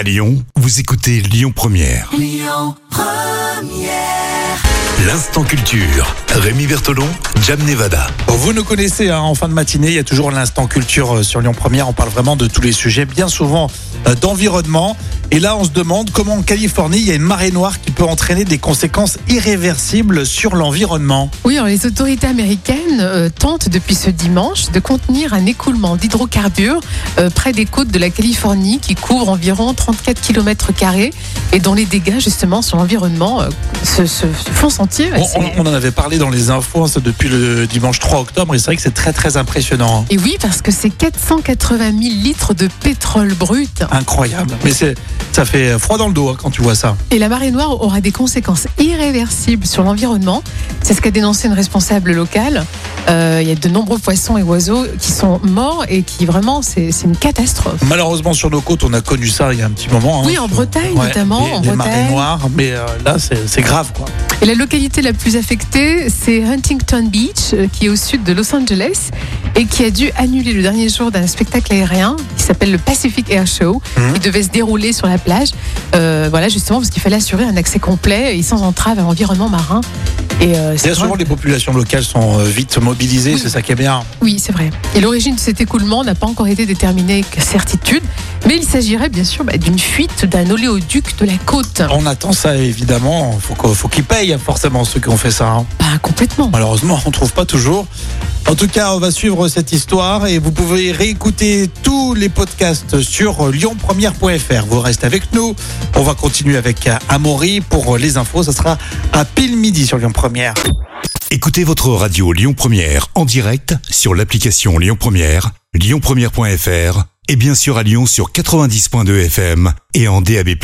À Lyon, vous écoutez Lyon Première. L'instant culture. Rémi Bertolon, Jam Nevada. Vous nous connaissez, hein, en fin de matinée, il y a toujours l'instant culture euh, sur Lyon Première. On parle vraiment de tous les sujets, bien souvent euh, d'environnement. Et là, on se demande comment en Californie, il y a une marée noire qui peut entraîner des conséquences irréversibles sur l'environnement. Oui, les autorités américaines euh, tentent depuis ce dimanche de contenir un écoulement d'hydrocarbures euh, près des côtes de la Californie qui couvre environ 34 km et dont les dégâts justement sur l'environnement euh, se, se- se font sentir. On, en avait parlé dans les infos hein, depuis le dimanche 3 octobre et c'est vrai que c'est très très impressionnant. hein. Et oui, parce que c'est 480 000 litres de pétrole brut. Incroyable. Mais c'est, ça fait froid dans le dos hein, quand tu vois ça. Et la marée noire aura des conséquences irréversibles sur l'environnement. C'est ce qu'a dénoncé une responsable locale. Euh, il y a de nombreux poissons et oiseaux qui sont morts et qui vraiment, c'est une catastrophe. Malheureusement, sur nos côtes, on a connu ça il y a un petit moment. hein, Oui, en sur- Bretagne, notamment, Les, en les marées noires. Mais euh, là, c'est, grave quoi. Et la localité la plus affectée, c'est Huntington Beach, euh, qui est au sud de Los Angeles et qui a dû annuler le dernier jour d'un spectacle aérien qui s'appelle le Pacific Air Show, Mhm. qui devait se dérouler sur la plage. Euh, voilà, justement, parce qu'il fallait assurer un accès complet et sans entrave à l'environnement marin. Et euh, Bien souvent, les populations locales sont euh, vite mobilisées, Oui. c'est ça qui est bien. Oui, c'est vrai. Et l'origine de cet écoulement n'a pas encore été déterminée avec certitude, mais il s'agirait bien sûr bah, d'une fuite d'un oléoduc de la côte. On attend ça évidemment. Faut faut qu'ils payent forcément ceux qui ont fait ça. hein. Pas complètement. Malheureusement, on trouve pas toujours. En tout cas, on va suivre cette histoire et vous pouvez réécouter tous les podcasts sur lyonpremière.fr. Vous restez avec nous. On va continuer avec Amaury pour les infos. Ça sera à pile midi sur Lyon Première. Écoutez votre radio Lyon Première en direct sur l'application Lyon Première, lyonpremière.fr et bien sûr à Lyon sur 90.2 FM et en DAB+.